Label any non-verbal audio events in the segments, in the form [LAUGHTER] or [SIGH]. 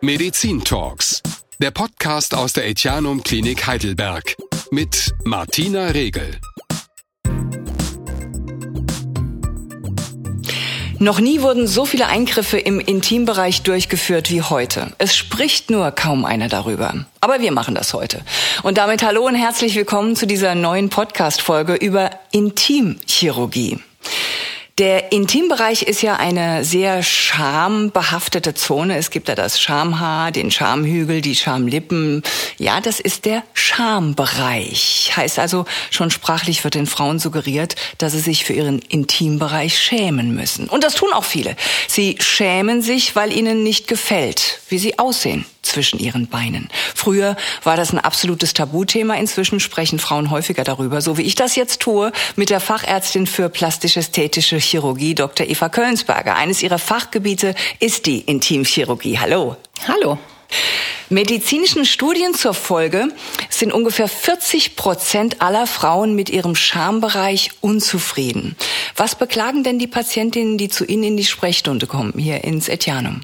Medizin Talks, der Podcast aus der Etianum Klinik Heidelberg mit Martina Regel. Noch nie wurden so viele Eingriffe im Intimbereich durchgeführt wie heute. Es spricht nur kaum einer darüber. Aber wir machen das heute. Und damit hallo und herzlich willkommen zu dieser neuen Podcast-Folge über Intimchirurgie. Der Intimbereich ist ja eine sehr schambehaftete Zone. Es gibt da das Schamhaar, den Schamhügel, die Schamlippen. Ja, das ist der Schambereich. Heißt also, schon sprachlich wird den Frauen suggeriert, dass sie sich für ihren Intimbereich schämen müssen. Und das tun auch viele. Sie schämen sich, weil ihnen nicht gefällt, wie sie aussehen zwischen ihren Beinen. Früher war das ein absolutes Tabuthema. Inzwischen sprechen Frauen häufiger darüber, so wie ich das jetzt tue, mit der Fachärztin für plastisch-ästhetische Chirurgie, Dr. Eva Kölnsberger. Eines ihrer Fachgebiete ist die Intimchirurgie. Hallo. Hallo. Medizinischen Studien zur Folge sind ungefähr 40 Prozent aller Frauen mit ihrem Schambereich unzufrieden. Was beklagen denn die Patientinnen, die zu Ihnen in die Sprechstunde kommen, hier ins Etianum?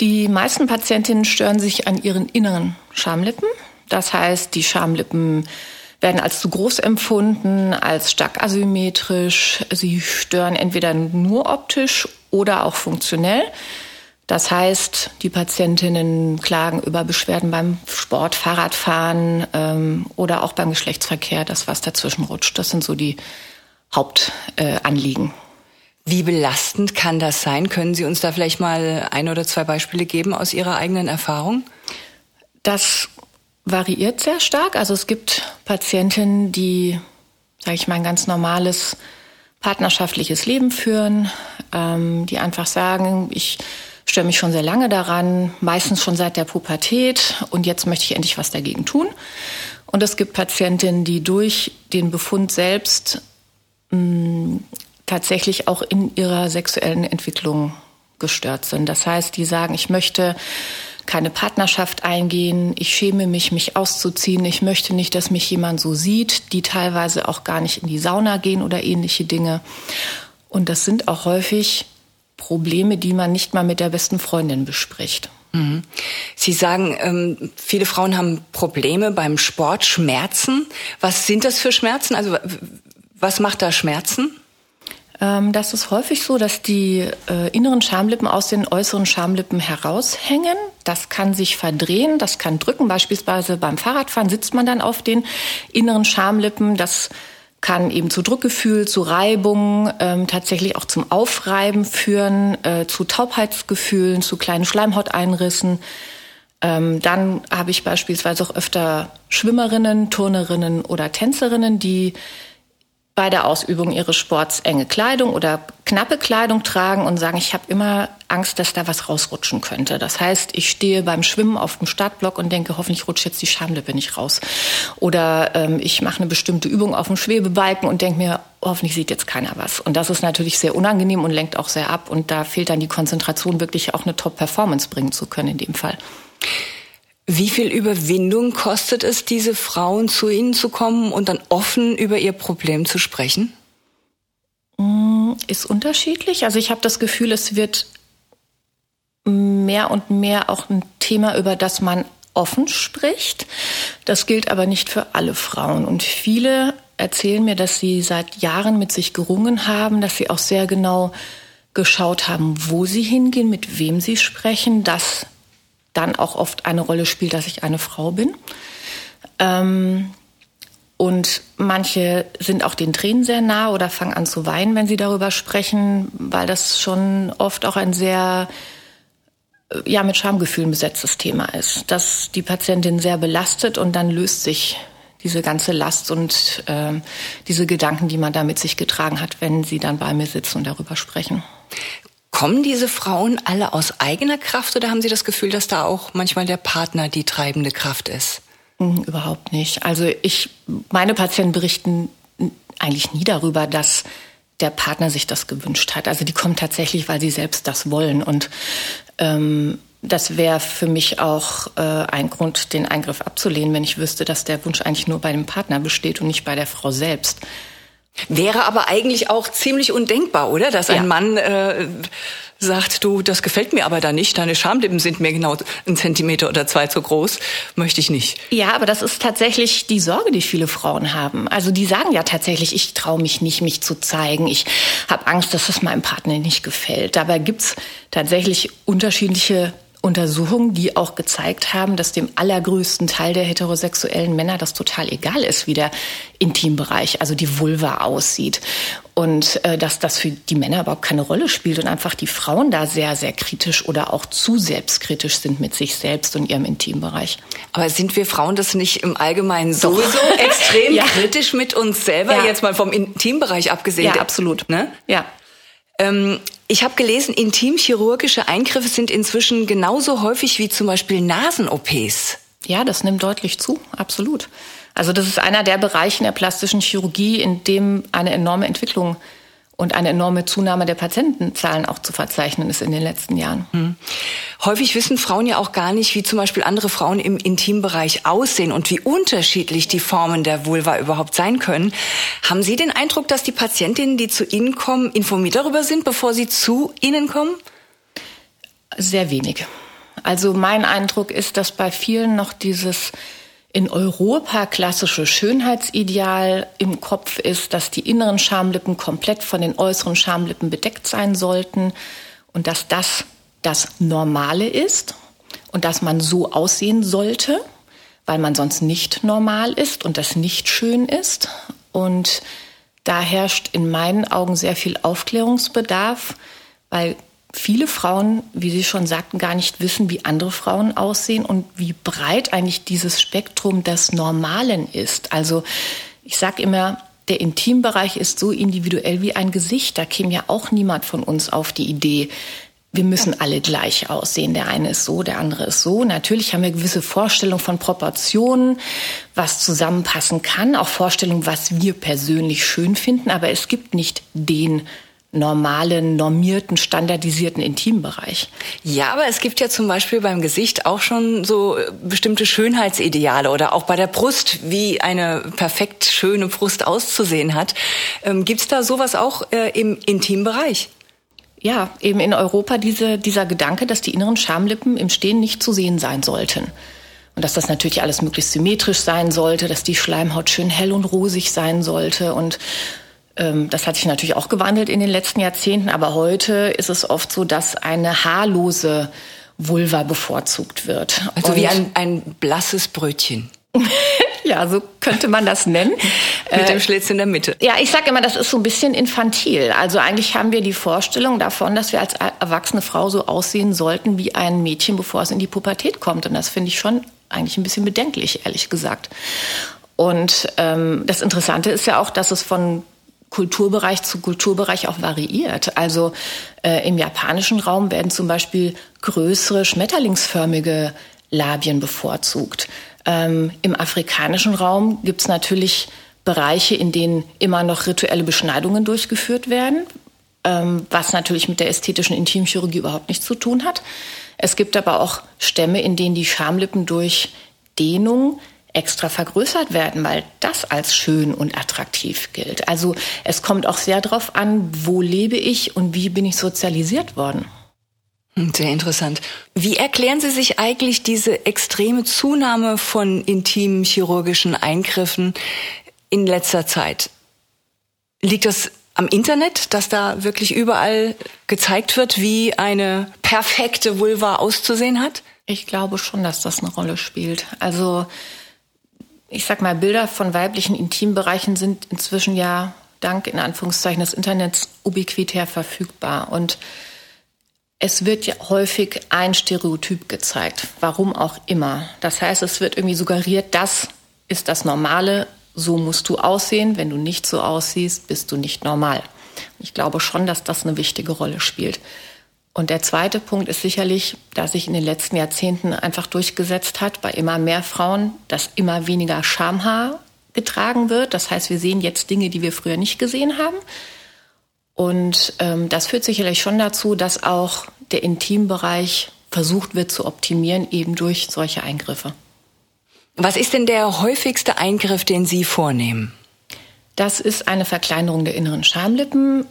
Die meisten Patientinnen stören sich an ihren inneren Schamlippen. Das heißt, die Schamlippen werden als zu groß empfunden, als stark asymmetrisch. Sie stören entweder nur optisch oder auch funktionell. Das heißt, die Patientinnen klagen über Beschwerden beim Sport, Fahrradfahren ähm, oder auch beim Geschlechtsverkehr, das was dazwischen rutscht. Das sind so die Hauptanliegen. Äh, wie belastend kann das sein? Können Sie uns da vielleicht mal ein oder zwei Beispiele geben aus Ihrer eigenen Erfahrung? Das variiert sehr stark. Also es gibt Patientinnen, die, sage ich mal, ein ganz normales partnerschaftliches Leben führen, ähm, die einfach sagen, ich störe mich schon sehr lange daran, meistens schon seit der Pubertät und jetzt möchte ich endlich was dagegen tun. Und es gibt Patientinnen, die durch den Befund selbst mh, mm, tatsächlich auch in ihrer sexuellen Entwicklung gestört sind. Das heißt, die sagen, ich möchte keine Partnerschaft eingehen, ich schäme mich, mich auszuziehen, ich möchte nicht, dass mich jemand so sieht, die teilweise auch gar nicht in die Sauna gehen oder ähnliche Dinge. Und das sind auch häufig Probleme, die man nicht mal mit der besten Freundin bespricht. Mhm. Sie sagen, ähm, viele Frauen haben Probleme beim Sport, Schmerzen. Was sind das für Schmerzen? Also was macht da Schmerzen? Ähm, das ist häufig so, dass die äh, inneren Schamlippen aus den äußeren Schamlippen heraushängen. Das kann sich verdrehen, das kann drücken. Beispielsweise beim Fahrradfahren sitzt man dann auf den inneren Schamlippen. Das kann eben zu Druckgefühl, zu Reibung, ähm, tatsächlich auch zum Aufreiben führen, äh, zu Taubheitsgefühlen, zu kleinen Schleimhauteinrissen. Ähm, dann habe ich beispielsweise auch öfter Schwimmerinnen, Turnerinnen oder Tänzerinnen, die bei der Ausübung ihres Sports enge Kleidung oder knappe Kleidung tragen und sagen, ich habe immer Angst, dass da was rausrutschen könnte. Das heißt, ich stehe beim Schwimmen auf dem Startblock und denke, hoffentlich rutscht jetzt die Schamlippe nicht raus. Oder ähm, ich mache eine bestimmte Übung auf dem Schwebebalken und denke mir, hoffentlich sieht jetzt keiner was. Und das ist natürlich sehr unangenehm und lenkt auch sehr ab. Und da fehlt dann die Konzentration, wirklich auch eine Top-Performance bringen zu können in dem Fall. Wie viel Überwindung kostet es, diese Frauen zu Ihnen zu kommen und dann offen über ihr Problem zu sprechen? Mm, ist unterschiedlich. Also ich habe das Gefühl, es wird mehr und mehr auch ein Thema, über das man offen spricht. Das gilt aber nicht für alle Frauen. Und viele erzählen mir, dass sie seit Jahren mit sich gerungen haben, dass sie auch sehr genau geschaut haben, wo sie hingehen, mit wem sie sprechen, dass dann auch oft eine Rolle spielt, dass ich eine Frau bin. Ähm, und manche sind auch den Tränen sehr nah oder fangen an zu weinen, wenn sie darüber sprechen, weil das schon oft auch ein sehr ja mit Schamgefühlen besetztes Thema ist, dass die Patientin sehr belastet und dann löst sich diese ganze Last und äh, diese Gedanken, die man da mit sich getragen hat, wenn sie dann bei mir sitzen und darüber sprechen. Kommen diese Frauen alle aus eigener Kraft oder haben Sie das Gefühl, dass da auch manchmal der Partner die treibende Kraft ist? Hm, überhaupt nicht. Also ich, meine Patienten berichten eigentlich nie darüber, dass der Partner sich das gewünscht hat. Also die kommen tatsächlich, weil sie selbst das wollen. Und ähm, das wäre für mich auch äh, ein Grund, den Eingriff abzulehnen, wenn ich wüsste, dass der Wunsch eigentlich nur bei dem Partner besteht und nicht bei der Frau selbst. Wäre aber eigentlich auch ziemlich undenkbar, oder? Dass ein Ja. Mann äh, sagt, du, das gefällt mir aber da nicht, deine Schamlippen sind mir genau einen Zentimeter oder zwei zu groß, möchte ich nicht. Ja, aber das ist tatsächlich die Sorge, die viele Frauen haben. Also die sagen ja tatsächlich, ich traue mich nicht, mich zu zeigen. Ich habe Angst, dass es meinem Partner nicht gefällt. Dabei gibt's tatsächlich unterschiedliche Untersuchungen, die auch gezeigt haben, dass dem allergrößten Teil der heterosexuellen Männer das total egal ist, wie der Intimbereich, also die Vulva aussieht. Und äh, dass das für die Männer überhaupt keine Rolle spielt und einfach die Frauen da sehr, sehr kritisch oder auch zu selbstkritisch sind mit sich selbst und ihrem Intimbereich. Aber sind wir Frauen das nicht im Allgemeinen sowieso [LAUGHS] extrem Ja. kritisch mit uns selber, Ja. jetzt mal vom Intimbereich abgesehen? Ja, absolut. Ne? Ja. Ähm, ich habe gelesen, intimchirurgische Eingriffe sind inzwischen genauso häufig wie zum Beispiel Nasen-OPs. Ja, das nimmt deutlich zu, absolut. Also das ist einer der Bereiche der plastischen Chirurgie, in dem eine enorme Entwicklung und eine enorme Zunahme der Patientenzahlen auch zu verzeichnen ist in den letzten Jahren. Häufig wissen Frauen ja auch gar nicht, wie zum Beispiel andere Frauen im Intimbereich aussehen und wie unterschiedlich die Formen der Vulva überhaupt sein können. Haben Sie den Eindruck, dass die Patientinnen, die zu Ihnen kommen, informiert darüber sind, bevor sie zu Ihnen kommen? Sehr wenig. Also mein Eindruck ist, dass bei vielen noch dieses in Europa klassische Schönheitsideal im Kopf ist, dass die inneren Schamlippen komplett von den äußeren Schamlippen bedeckt sein sollten und dass das das Normale ist und dass man so aussehen sollte, weil man sonst nicht normal ist und das nicht schön ist. Und da herrscht in meinen Augen sehr viel Aufklärungsbedarf, weil viele Frauen, wie Sie schon sagten, gar nicht wissen, wie andere Frauen aussehen und wie breit eigentlich dieses Spektrum des Normalen ist. Also ich sage immer, der Intimbereich ist so individuell wie ein Gesicht. Da käme ja auch niemand von uns auf die Idee, wir müssen alle gleich aussehen. Der eine ist so, der andere ist so. Natürlich haben wir gewisse Vorstellungen von Proportionen, was zusammenpassen kann, auch Vorstellungen, was wir persönlich schön finden, aber es gibt nicht den normalen, normierten, standardisierten Intimbereich. Ja, aber es gibt ja zum Beispiel beim Gesicht auch schon so äh, bestimmte Schönheitsideale oder auch bei der Brust, wie eine perfekt schöne Brust auszusehen hat. Ähm, Gibt es da sowas auch äh, im Intimbereich? Ja, eben in Europa diese, dieser Gedanke, dass die inneren Schamlippen im Stehen nicht zu sehen sein sollten. Und dass das natürlich alles möglichst symmetrisch sein sollte, dass die Schleimhaut schön hell und rosig sein sollte. Und das hat sich natürlich auch gewandelt in den letzten Jahrzehnten. Aber heute ist es oft so, dass eine haarlose Vulva bevorzugt wird. Also Und- wie ein, ein blasses Brötchen [LAUGHS] ja, so könnte man das nennen. [LAUGHS] mit dem Schlitz in der Mitte. Ja, ich sage immer, das ist so ein bisschen infantil. Also eigentlich haben wir die Vorstellung davon, dass wir als erwachsene Frau so aussehen sollten wie ein Mädchen, bevor es in die Pubertät kommt. Und das finde ich schon eigentlich ein bisschen bedenklich, ehrlich gesagt. Und ähm, das Interessante ist ja auch, dass es von Kulturbereich zu Kulturbereich auch variiert. Also äh, im japanischen Raum werden zum Beispiel größere schmetterlingsförmige Labien bevorzugt. Ähm, Im afrikanischen Raum gibt es natürlich Bereiche, in denen immer noch rituelle Beschneidungen durchgeführt werden, ähm, was natürlich mit der ästhetischen Intimchirurgie überhaupt nichts zu tun hat. Es gibt aber auch Stämme, in denen die Schamlippen durch Dehnung extra vergrößert werden, weil das als schön und attraktiv gilt. Also es kommt auch sehr darauf an, wo lebe ich und wie bin ich sozialisiert worden. Hm, Sehr interessant. Wie erklären Sie sich eigentlich diese extreme Zunahme von intimen chirurgischen Eingriffen in letzter Zeit? Liegt das am Internet, dass da wirklich überall gezeigt wird, wie eine perfekte Vulva auszusehen hat? Ich glaube schon, dass das eine Rolle spielt. Also ich sag mal, Bilder von weiblichen Intimbereichen sind inzwischen ja dank in Anführungszeichen des Internets ubiquitär verfügbar und es wird ja häufig ein Stereotyp gezeigt, warum auch immer. Das heißt, es wird irgendwie suggeriert, das ist das Normale, so musst du aussehen. Wenn du nicht so aussiehst, bist du nicht normal. Ich glaube schon, dass das eine wichtige Rolle spielt. Und der zweite Punkt ist sicherlich, dass sich in den letzten Jahrzehnten einfach durchgesetzt hat bei immer mehr Frauen, dass immer weniger Schamhaar getragen wird. Das heißt, wir sehen jetzt Dinge, die wir früher nicht gesehen haben. Und ähm, das führt sicherlich schon dazu, dass auch der Intimbereich versucht wird zu optimieren, eben durch solche Eingriffe. Was ist denn der häufigste Eingriff, den Sie vornehmen? Das ist eine Verkleinerung der inneren Schamlippen,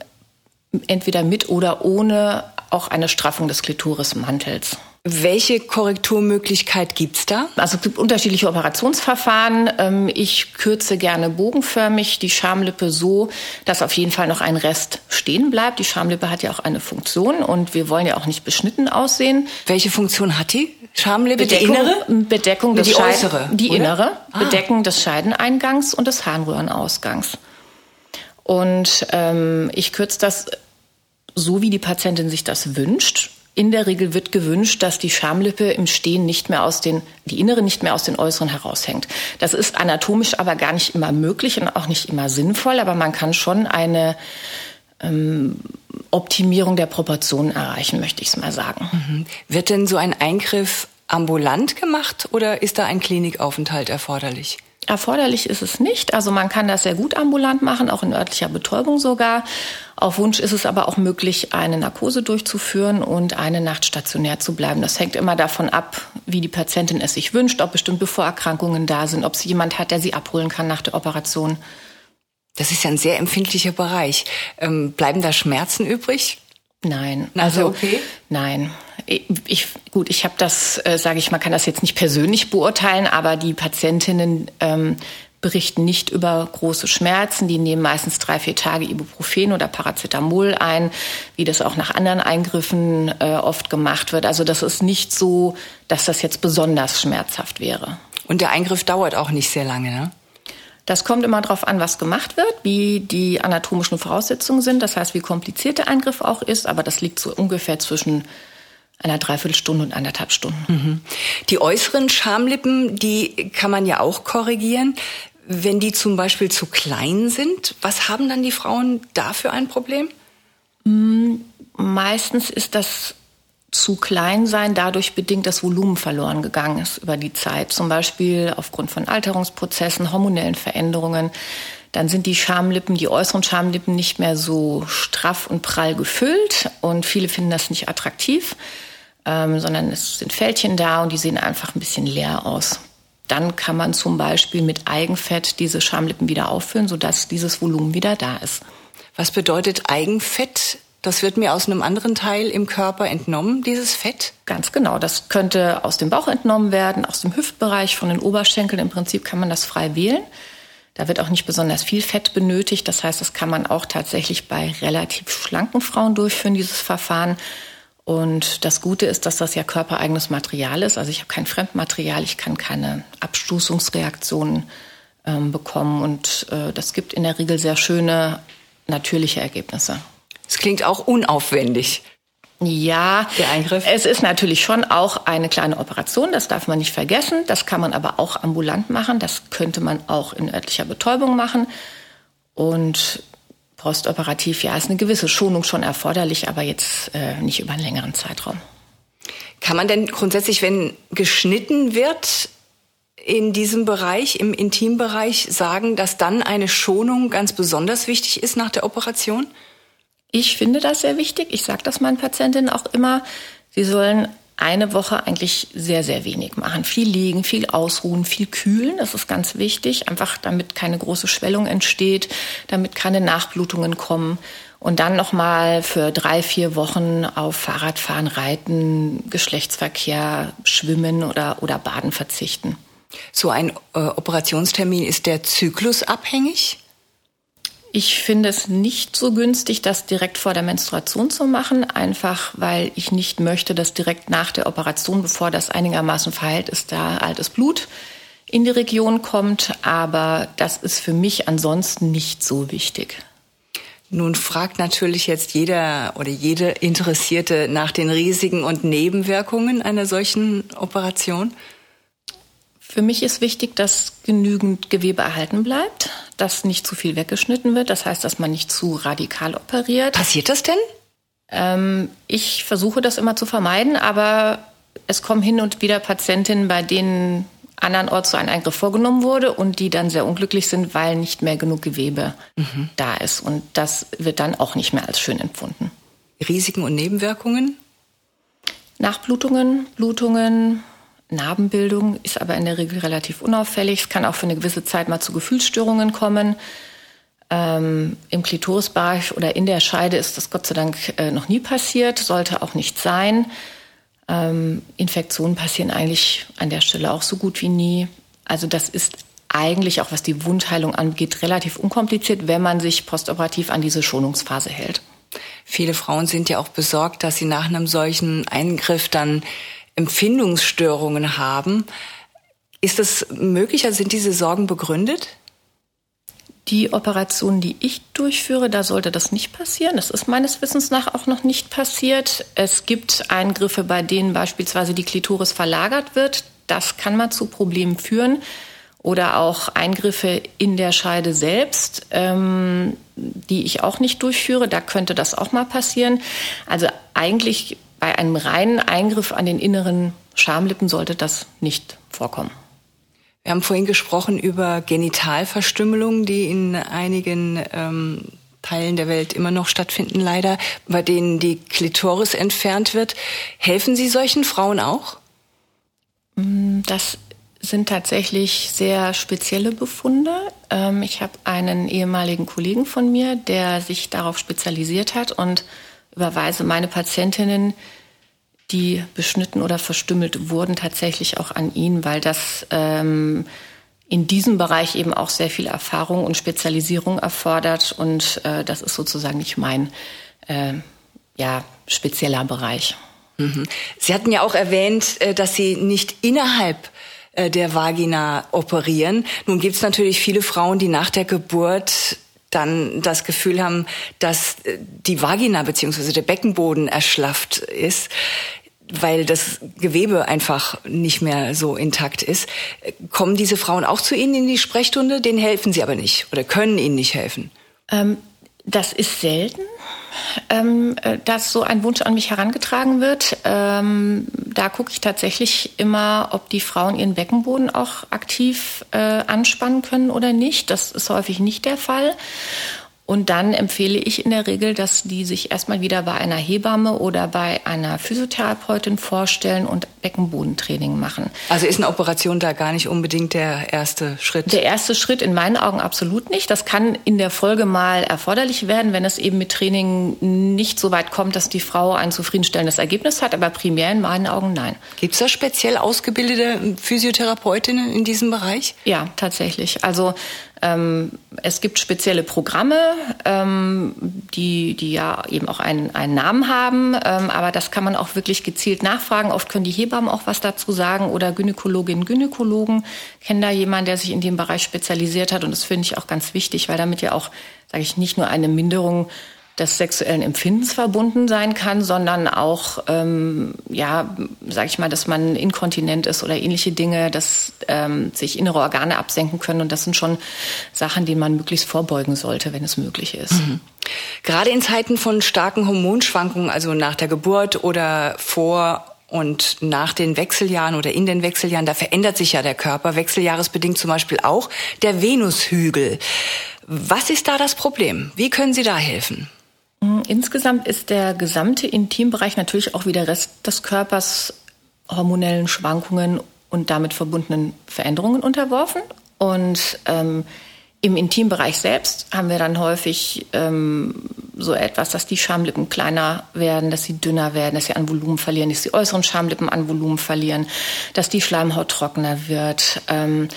entweder mit oder ohne auch eine Straffung des Klitorismantels. Welche Korrekturmöglichkeit gibt's da? Also es gibt unterschiedliche Operationsverfahren. Ähm, ich kürze gerne bogenförmig die Schamlippe so, dass auf jeden Fall noch ein Rest stehen bleibt. Die Schamlippe hat ja auch eine Funktion und wir wollen ja auch nicht beschnitten aussehen. Welche Funktion hat die? Schamlippe, Bedeckung, die innere? Bedeckung des die äußere, Die oder? innere. Ah. Bedecken des Scheideneingangs und des Harnröhrenausgangs. Und ähm, ich kürze das so, wie die Patientin sich das wünscht. In der Regel wird gewünscht, dass die Schamlippe im Stehen nicht mehr aus den, die innere nicht mehr aus den äußeren heraushängt. Das ist anatomisch aber gar nicht immer möglich und auch nicht immer sinnvoll, aber man kann schon eine ähm, Optimierung der Proportionen erreichen, möchte ich es mal sagen. Wird denn so ein Eingriff ambulant gemacht oder ist da ein Klinikaufenthalt erforderlich? Erforderlich ist es nicht. Also man kann das sehr gut ambulant machen, auch in örtlicher Betäubung sogar. Auf Wunsch ist es aber auch möglich, eine Narkose durchzuführen und eine Nacht stationär zu bleiben. Das hängt immer davon ab, wie die Patientin es sich wünscht, ob bestimmte Vorerkrankungen da sind, ob sie jemand hat, der sie abholen kann nach der Operation. Das ist ja ein sehr empfindlicher Bereich. Ähm, bleiben da Schmerzen übrig? Nein. Also okay? Nein. Ich, gut, ich habe das, äh, sage ich, man kann das jetzt nicht persönlich beurteilen, aber die Patientinnen ähm, berichten nicht über große Schmerzen. Die nehmen meistens drei, vier Tage Ibuprofen oder Paracetamol ein, wie das auch nach anderen Eingriffen äh, oft gemacht wird. Also das ist nicht so, dass das jetzt besonders schmerzhaft wäre. Und der Eingriff dauert auch nicht sehr lange, ne? Das kommt immer darauf an, was gemacht wird, wie die anatomischen Voraussetzungen sind, das heißt, wie kompliziert der Eingriff auch ist, aber das liegt so ungefähr zwischen einer Dreiviertelstunde und anderthalb Stunden. Die äußeren Schamlippen, die kann man ja auch korrigieren. Wenn die zum Beispiel zu klein sind, was haben dann die Frauen da für ein Problem? Meistens ist das zu klein sein dadurch bedingt, dass Volumen verloren gegangen ist über die Zeit. Zum Beispiel aufgrund von Alterungsprozessen, hormonellen Veränderungen. Dann sind die Schamlippen, die äußeren Schamlippen nicht mehr so straff und prall gefüllt und viele finden das nicht attraktiv, ähm, sondern es sind Fältchen da und die sehen einfach ein bisschen leer aus. Dann kann man zum Beispiel mit Eigenfett diese Schamlippen wieder auffüllen, sodass dieses Volumen wieder da ist. Was bedeutet Eigenfett? Das wird mir aus einem anderen Teil im Körper entnommen, dieses Fett? Ganz genau. Das könnte aus dem Bauch entnommen werden, aus dem Hüftbereich, von den Oberschenkeln. Im Prinzip kann man das frei wählen. Da wird auch nicht besonders viel Fett benötigt. Das heißt, das kann man auch tatsächlich bei relativ schlanken Frauen durchführen, dieses Verfahren. Und das Gute ist, dass das ja körpereigenes Material ist. Also ich habe kein Fremdmaterial, ich kann keine Abstoßungsreaktionen ähm, bekommen. Und äh, das gibt in der Regel sehr schöne, natürliche Ergebnisse. Es klingt auch unaufwendig. Ja, Der Eingriff? es ist natürlich schon auch eine kleine Operation, das darf man nicht vergessen. Das kann man aber auch ambulant machen. Das könnte man auch in örtlicher Betäubung machen. Und postoperativ, ja, ist eine gewisse Schonung schon erforderlich, aber jetzt äh, nicht über einen längeren Zeitraum. Kann man denn grundsätzlich, wenn geschnitten wird in diesem Bereich, im Intimbereich, sagen, dass dann eine Schonung ganz besonders wichtig ist nach der Operation? Ich finde das sehr wichtig. Ich sage das meinen Patientinnen auch immer. Sie sollen eine Woche eigentlich sehr, sehr wenig machen. Viel liegen, viel ausruhen, viel kühlen. Das ist ganz wichtig, einfach damit keine große Schwellung entsteht, damit keine Nachblutungen kommen. Und dann nochmal für drei, vier Wochen auf Fahrradfahren, Reiten, Geschlechtsverkehr, Schwimmen oder, oder Baden verzichten. So ein äh, Operationstermin ist der Zyklus abhängig? Ich finde es nicht so günstig, das direkt vor der Menstruation zu machen, einfach weil ich nicht möchte, dass direkt nach der Operation, bevor das einigermaßen verheilt ist, da altes Blut in die Region kommt. Aber das ist für mich ansonsten nicht so wichtig. Nun fragt natürlich jetzt jeder oder jede Interessierte nach den Risiken und Nebenwirkungen einer solchen Operation. Für mich ist wichtig, dass genügend Gewebe erhalten bleibt, dass nicht zu viel weggeschnitten wird. Das heißt, dass man nicht zu radikal operiert. Passiert das denn? Ähm, ich versuche das immer zu vermeiden, aber es kommen hin und wieder Patientinnen, bei denen andernorts so ein Eingriff vorgenommen wurde und die dann sehr unglücklich sind, weil nicht mehr genug Gewebe da ist. Und das wird dann auch nicht mehr als schön empfunden. Risiken und Nebenwirkungen? Nachblutungen, Blutungen, Narbenbildung ist aber in der Regel relativ unauffällig. Es kann auch für eine gewisse Zeit mal zu Gefühlsstörungen kommen. Ähm, Im Klitorisbereich oder in der Scheide ist das Gott sei Dank äh, noch nie passiert, sollte auch nicht sein. Ähm, Infektionen passieren eigentlich an der Stelle auch so gut wie nie. Also das ist eigentlich auch was die Wundheilung angeht relativ unkompliziert, wenn man sich postoperativ an diese Schonungsphase hält. Viele Frauen sind ja auch besorgt, dass sie nach einem solchen Eingriff dann Empfindungsstörungen haben. Ist das möglich? Also sind diese Sorgen begründet? Die Operationen, die ich durchführe, da sollte das nicht passieren. Das ist meines Wissens nach auch noch nicht passiert. Es gibt Eingriffe, bei denen beispielsweise die Klitoris verlagert wird. Das kann mal zu Problemen führen. Oder auch Eingriffe in der Scheide selbst, ähm, die ich auch nicht durchführe. Da könnte das auch mal passieren. Also eigentlich bei einem reinen Eingriff an den inneren Schamlippen sollte das nicht vorkommen. Wir haben vorhin gesprochen über Genitalverstümmelungen, die in einigen ähm, Teilen der Welt immer noch stattfinden, leider, bei denen die Klitoris entfernt wird. Helfen Sie solchen Frauen auch? Mm, das sind tatsächlich sehr spezielle Befunde. Ähm, ich habe einen ehemaligen Kollegen von mir, der sich darauf spezialisiert hat und überweise meine Patientinnen die beschnitten oder verstümmelt wurden, tatsächlich auch an ihn, weil das ähm, in diesem Bereich eben auch sehr viel Erfahrung und Spezialisierung erfordert. Und äh, das ist sozusagen nicht mein äh, ja, spezieller Bereich. Mhm. Sie hatten ja auch erwähnt, äh, dass Sie nicht innerhalb äh, der Vagina operieren. Nun gibt es natürlich viele Frauen, die nach der Geburt dann das Gefühl haben, dass äh, die Vagina bzw. der Beckenboden erschlafft ist weil das Gewebe einfach nicht mehr so intakt ist. Kommen diese Frauen auch zu Ihnen in die Sprechstunde? Denen helfen Sie aber nicht oder können Ihnen nicht helfen? Ähm, das ist selten, ähm, äh, dass so ein Wunsch an mich herangetragen wird. Ähm, da gucke ich tatsächlich immer, ob die Frauen ihren Beckenboden auch aktiv äh, anspannen können oder nicht. Das ist häufig nicht der Fall. Und dann empfehle ich in der Regel, dass die sich erstmal wieder bei einer Hebamme oder bei einer Physiotherapeutin vorstellen und Beckenbodentraining machen. Also ist eine Operation da gar nicht unbedingt der erste Schritt? Der erste Schritt in meinen Augen absolut nicht. Das kann in der Folge mal erforderlich werden, wenn es eben mit Training nicht so weit kommt, dass die Frau ein zufriedenstellendes Ergebnis hat. Aber primär in meinen Augen nein. Gibt es da speziell ausgebildete Physiotherapeutinnen in diesem Bereich? Ja, tatsächlich. Also ähm, es gibt spezielle Programme, ähm, die, die ja eben auch einen, einen Namen haben, ähm, aber das kann man auch wirklich gezielt nachfragen. Oft können die Hebammen auch was dazu sagen oder Gynäkologinnen, Gynäkologen kennen da jemanden, der sich in dem Bereich spezialisiert hat und das finde ich auch ganz wichtig, weil damit ja auch, sage ich, nicht nur eine Minderung des sexuellen Empfindens verbunden sein kann, sondern auch, ähm, ja, sag ich mal, dass man inkontinent ist oder ähnliche Dinge, dass ähm, sich innere Organe absenken können. Und das sind schon Sachen, denen man möglichst vorbeugen sollte, wenn es möglich ist. Mhm. Gerade in Zeiten von starken Hormonschwankungen, also nach der Geburt oder vor und nach den Wechseljahren oder in den Wechseljahren, da verändert sich ja der Körper, wechseljahresbedingt zum Beispiel auch der Venushügel. Was ist da das Problem? Wie können Sie da helfen? Mm, insgesamt ist der gesamte Intimbereich natürlich auch wie der Rest des Körpers hormonellen Schwankungen und damit verbundenen Veränderungen unterworfen. Und ähm, im Intimbereich selbst haben wir dann häufig ähm, so etwas, dass die Schamlippen kleiner werden, dass sie dünner werden, dass sie an Volumen verlieren, dass die äußeren Schamlippen an Volumen verlieren, dass die Schleimhaut trockener wird. Ähm,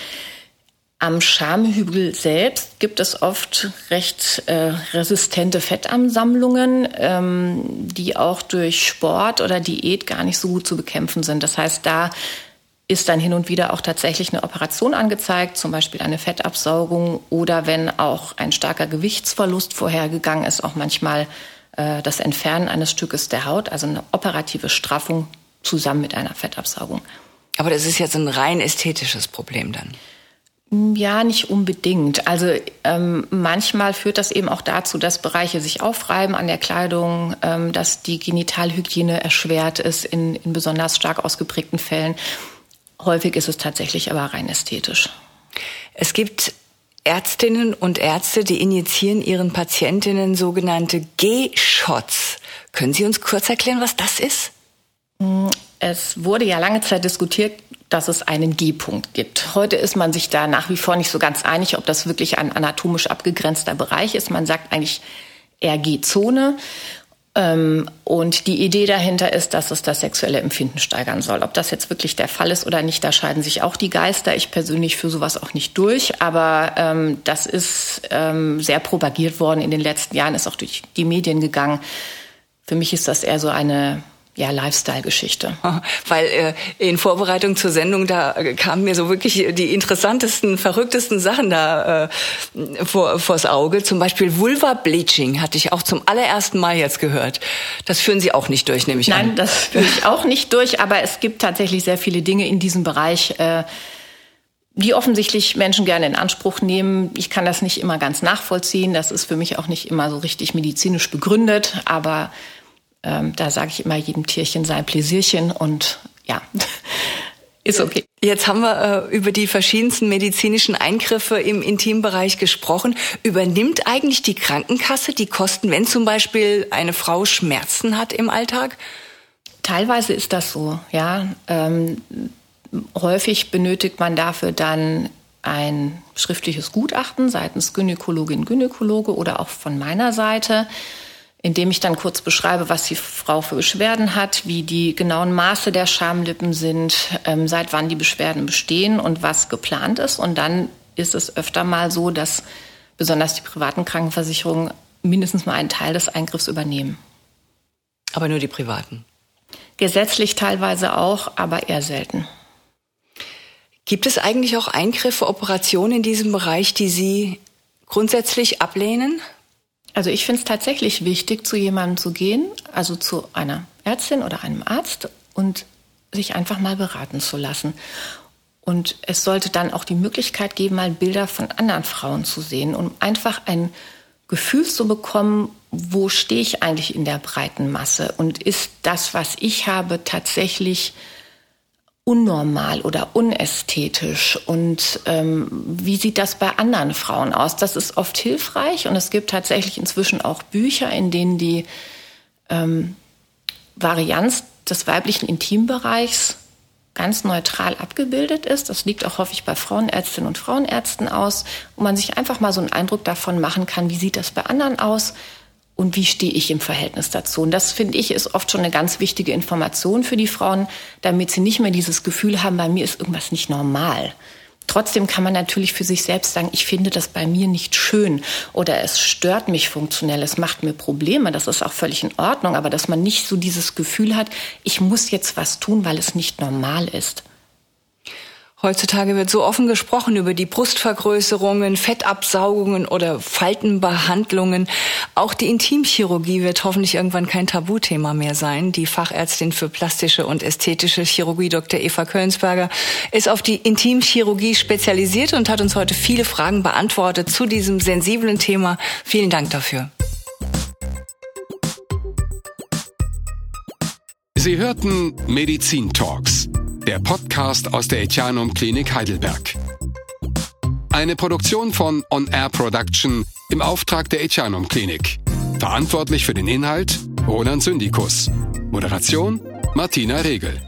am Schamhügel selbst gibt es oft recht äh, resistente Fettansammlungen, ähm, die auch durch Sport oder Diät gar nicht so gut zu bekämpfen sind. Das heißt, da ist dann hin und wieder auch tatsächlich eine Operation angezeigt, zum Beispiel eine Fettabsaugung oder wenn auch ein starker Gewichtsverlust vorhergegangen ist, auch manchmal äh, das Entfernen eines Stückes der Haut, also eine operative Straffung zusammen mit einer Fettabsaugung. Aber das ist jetzt ein rein ästhetisches Problem dann. Ja, nicht unbedingt. Also ähm, manchmal führt das eben auch dazu, dass Bereiche sich aufreiben an der Kleidung, ähm, dass die Genitalhygiene erschwert ist in, in besonders stark ausgeprägten Fällen. Häufig ist es tatsächlich aber rein ästhetisch. Es gibt Ärztinnen und Ärzte, die injizieren ihren Patientinnen sogenannte G-Shots. Können Sie uns kurz erklären, was das ist? Es wurde ja lange Zeit diskutiert, dass es einen G-Punkt gibt. Heute ist man sich da nach wie vor nicht so ganz einig, ob das wirklich ein anatomisch abgegrenzter Bereich ist. Man sagt eigentlich eher G-Zone. Ähm, und die Idee dahinter ist, dass es das sexuelle Empfinden steigern soll. Ob das jetzt wirklich der Fall ist oder nicht, da scheiden sich auch die Geister. Ich persönlich für sowas auch nicht durch, aber ähm, das ist ähm, sehr propagiert worden in den letzten Jahren, ist auch durch die Medien gegangen. Für mich ist das eher so eine ja, Lifestyle-Geschichte. [LAUGHS] Weil äh, in Vorbereitung zur Sendung, da äh, kamen mir so wirklich die interessantesten, verrücktesten Sachen da äh, vor, vors Auge. Zum Beispiel Vulva-Bleaching hatte ich auch zum allerersten Mal jetzt gehört. Das führen Sie auch nicht durch, nehme ich Nein, an. Nein, das führe ich auch nicht durch, aber es gibt tatsächlich sehr viele Dinge in diesem Bereich, äh, die offensichtlich Menschen gerne in Anspruch nehmen. Ich kann das nicht immer ganz nachvollziehen. Das ist für mich auch nicht immer so richtig medizinisch begründet, aber ähm, da sage ich immer jedem Tierchen sein Pläsierchen und ja, [LAUGHS] ist okay. Jetzt haben wir äh, über die verschiedensten medizinischen Eingriffe im Intimbereich gesprochen. Übernimmt eigentlich die Krankenkasse die Kosten, wenn zum Beispiel eine Frau Schmerzen hat im Alltag? Teilweise ist das so, ja. Ähm, häufig benötigt man dafür dann ein schriftliches Gutachten seitens Gynäkologin, Gynäkologe oder auch von meiner Seite indem ich dann kurz beschreibe, was die Frau für Beschwerden hat, wie die genauen Maße der Schamlippen sind, ähm, seit wann die Beschwerden bestehen und was geplant ist. Und dann ist es öfter mal so, dass besonders die privaten Krankenversicherungen mindestens mal einen Teil des Eingriffs übernehmen. Aber nur die privaten? Gesetzlich teilweise auch, aber eher selten. Gibt es eigentlich auch Eingriffe, Operationen in diesem Bereich, die Sie grundsätzlich ablehnen? Also ich finde es tatsächlich wichtig, zu jemandem zu gehen, also zu einer Ärztin oder einem Arzt und sich einfach mal beraten zu lassen. Und es sollte dann auch die Möglichkeit geben, mal Bilder von anderen Frauen zu sehen, um einfach ein Gefühl zu bekommen, wo stehe ich eigentlich in der breiten Masse und ist das, was ich habe, tatsächlich unnormal oder unästhetisch und ähm, wie sieht das bei anderen Frauen aus? Das ist oft hilfreich und es gibt tatsächlich inzwischen auch Bücher, in denen die ähm, Varianz des weiblichen Intimbereichs ganz neutral abgebildet ist. Das liegt auch häufig bei Frauenärztinnen und Frauenärzten aus, wo man sich einfach mal so einen Eindruck davon machen kann, wie sieht das bei anderen aus und wie stehe ich im Verhältnis dazu. Und das finde ich ist oft schon eine ganz wichtige Information für die Frauen, damit sie nicht mehr dieses Gefühl haben, bei mir ist irgendwas nicht normal. Trotzdem kann man natürlich für sich selbst sagen, ich finde das bei mir nicht schön oder es stört mich funktionell, es macht mir Probleme, das ist auch völlig in Ordnung, aber dass man nicht so dieses Gefühl hat, ich muss jetzt was tun, weil es nicht normal ist. Heutzutage wird so offen gesprochen über die Brustvergrößerungen, Fettabsaugungen oder Faltenbehandlungen. Auch die Intimchirurgie wird hoffentlich irgendwann kein Tabuthema mehr sein. Die Fachärztin für plastische und ästhetische Chirurgie, Dr. Eva Kölnsberger, ist auf die Intimchirurgie spezialisiert und hat uns heute viele Fragen beantwortet zu diesem sensiblen Thema. Vielen Dank dafür. Sie hörten Medizin Talks der Podcast aus der Etianum Klinik Heidelberg. Eine Produktion von On Air Production im Auftrag der Etianum Klinik. Verantwortlich für den Inhalt Roland Syndikus. Moderation Martina Regel.